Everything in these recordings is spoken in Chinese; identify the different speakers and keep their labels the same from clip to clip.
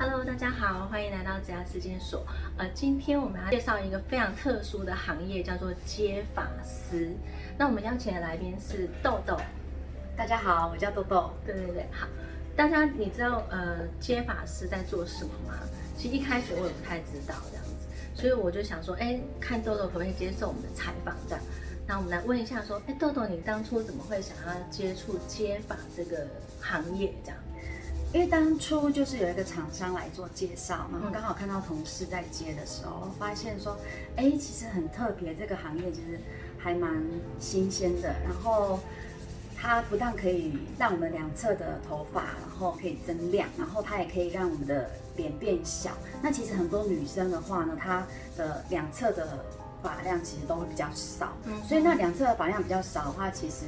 Speaker 1: Hello，大家好，欢迎来到子牙时间所。呃，今天我们要介绍一个非常特殊的行业，叫做接发师。那我们邀请的来宾是豆豆。
Speaker 2: 大家好，我叫豆豆。
Speaker 1: 对对对，好。大家你知道呃接发师在做什么吗？其实一开始我也不太知道这样子，所以我就想说，哎，看豆豆可不可以接受我们的采访这样。那我们来问一下，说，哎，豆豆，你当初怎么会想要接触接发这个行业这样？
Speaker 2: 因为当初就是有一个厂商来做介绍，然后刚好看到同事在接的时候，发现说，哎，其实很特别，这个行业其实还蛮新鲜的。然后它不但可以让我们两侧的头发，然后可以增亮，然后它也可以让我们的脸变小。那其实很多女生的话呢，她的两侧的发量其实都会比较少，嗯所以那两侧的发量比较少的话，其实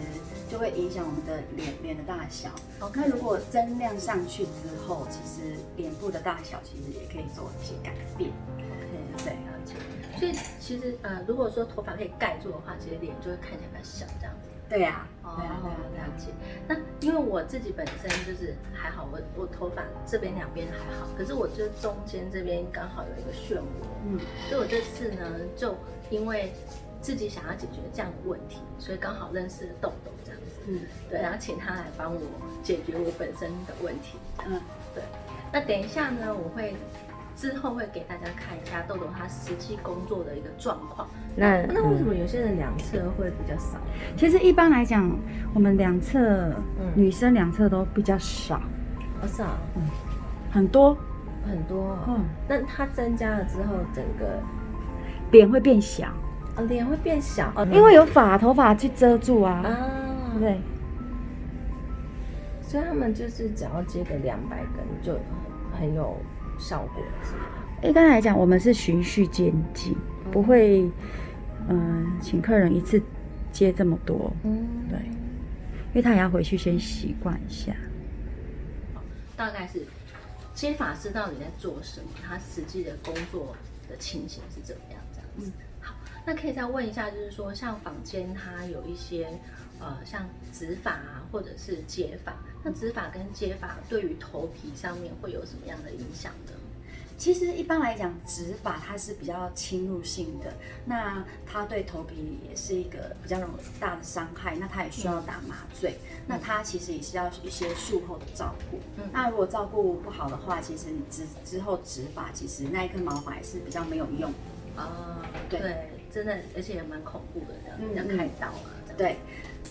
Speaker 2: 就会影响我们的脸脸的大小。那如果增量上去之后，其实脸部的大小其实也可以做一些改变。
Speaker 1: OK，对，了解。所以其实呃，如果说头发可以盖住的话，其实脸就会看起来比较小，这样子。
Speaker 2: 对呀，对啊，对呀，
Speaker 1: 了解。那因为我自己本身就是还好，我我头发这边两边还好，可是我就中间这边刚好有一个漩涡，嗯，所以我这次呢，就因为自己想要解决这样的问题，所以刚好认识了豆豆这样子，嗯，对，然后请他来帮我解决我本身的问题，嗯，对。那等一下呢，我会。之后会给大家看一下豆豆他实际工作的一个状况。那那为什么有些人两侧会比较少？
Speaker 2: 其实一般来讲，我们两侧女生两侧都比较少。
Speaker 1: 哦，少，嗯，
Speaker 2: 很多
Speaker 1: 很多。嗯，那它增加了之后，整个
Speaker 2: 脸会变小。
Speaker 1: 啊，脸会变小，
Speaker 2: 因为有发头发去遮住啊。啊，对。
Speaker 1: 所以他们就是只要接个两百根就很有。效果？
Speaker 2: 一般来讲，我们是循序渐进，不会，嗯，请客人一次接这么多。嗯，对，因为他也要回去先习惯一下。
Speaker 1: 大概是接法师到底在做什么？他实际的工作的情形是怎么样？这样子。好，那可以再问一下，就是说，像坊间它有一些。呃，像植发啊，或者是接发，那植发跟接发对于头皮上面会有什么样的影响呢？
Speaker 2: 其实一般来讲，植发它是比较侵入性的，那它对头皮也是一个比较大的伤害，那它也需要打麻醉，那它其实也是要一些术后的照顾。那如果照顾不好的话，其实你之之后植发，其实那一根毛发还是比较没有用。
Speaker 1: 啊，对，真的，而且也蛮恐怖的，这样要开刀啊。
Speaker 2: 对。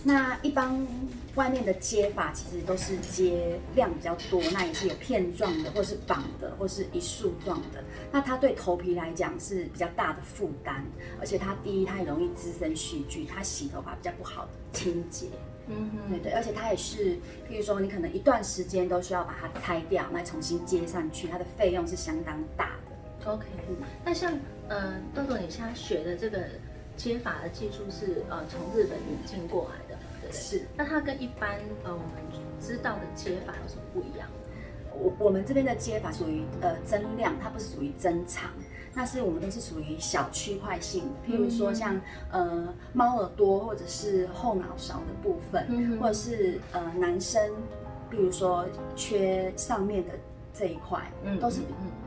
Speaker 2: 那一般外面的接法其实都是接量比较多，那也是有片状的，或是绑的，或是一束状的。那它对头皮来讲是比较大的负担，而且它第一它也容易滋生细菌，它洗头发比较不好清洁。嗯哼，对对，而且它也是，譬如说你可能一段时间都需要把它拆掉，那重新接上去，它的费用是相当大的。
Speaker 1: OK，那像呃豆豆你现在学的这个接法的技术是呃从日本引进过来的。对是，那它跟一般呃我们知道的接法有什么不一样？
Speaker 2: 我我们这边的接法属于呃增量，它不是属于增长，那是我们都是属于小区块性，譬如说像呃猫耳朵或者是后脑勺的部分，或者是呃男生，比如说缺上面的这一块，嗯都是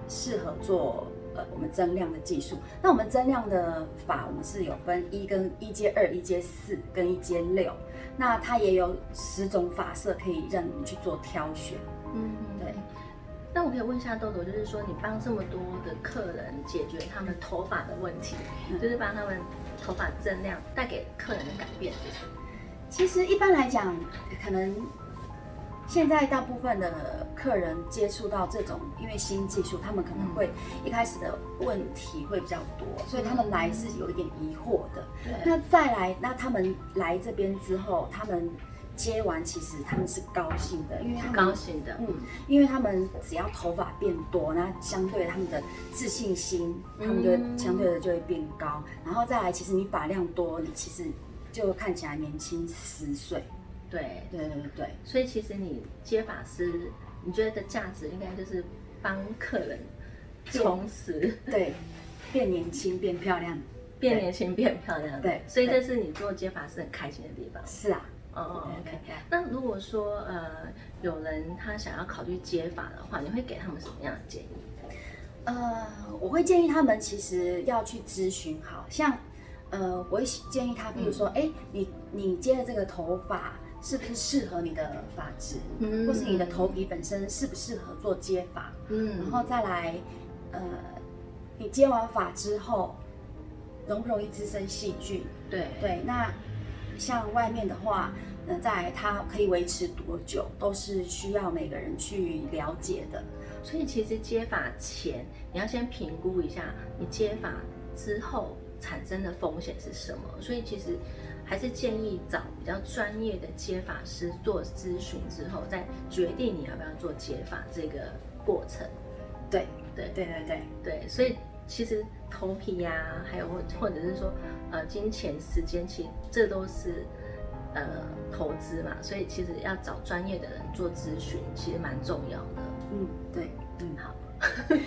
Speaker 2: 适合做。呃，我们增量的技术，那我们增量的法，我们是有分一跟一阶二、一阶四跟一阶六，那它也有十种发色可以让你们去做挑选。嗯，对。
Speaker 1: 那我可以问一下豆豆，就是说你帮这么多的客人解决他们头发的问题，就是帮他们头发增量带给客人的改变？
Speaker 2: 其实一般来讲，可能。现在大部分的客人接触到这种，因为新技术，他们可能会一开始的问题会比较多，所以他们来是有一点疑惑的。那再来，那他们来这边之后，他们接完其实他们是高兴的，
Speaker 1: 因为他们高兴的，嗯，
Speaker 2: 因为他们只要头发变多，那相对他们的自信心，他们就相对的就会变高。然后再来，其实你发量多，你其实就看起来年轻十岁。
Speaker 1: 对。
Speaker 2: 对对对，
Speaker 1: 所以其实你接发师，你觉得的价值应该就是帮客人重拾，
Speaker 2: 对，变年轻变漂亮，
Speaker 1: 变年轻变漂亮，
Speaker 2: 对，
Speaker 1: 所以这是你做接发是很开心的地方。
Speaker 2: 是啊，
Speaker 1: 哦，OK。那如果说呃有人他想要考虑接发的话，你会给他们什么样的建议？
Speaker 2: 呃，我会建议他们其实要去咨询，好像呃，我会建议他，比如说，哎，你你接的这个头发是不是适合你的发质，嗯，或是你的头皮本身适不适合做接发，嗯，然后再来，呃，你接完发之后容不容易滋生细菌？
Speaker 1: 对
Speaker 2: 对，那像外面的话。那在它可以维持多久，都是需要每个人去了解的。
Speaker 1: 所以其实接发前，你要先评估一下你接发之后产生的风险是什么。所以其实还是建议找比较专业的接发师做咨询之后，再决定你要不要做接发这个过程。
Speaker 2: 对对对对对
Speaker 1: 对，所以其实头皮呀，还有或或者是说呃金钱、时间，其实这都是。呃，投资嘛，所以其实要找专业的人做咨询，其实蛮重要的。
Speaker 2: 嗯，对，
Speaker 1: 嗯，好。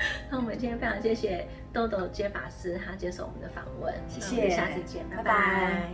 Speaker 1: 那我们今天非常谢谢豆豆接法师，他接受我们的访问。
Speaker 2: 谢谢，
Speaker 1: 下次见，拜拜。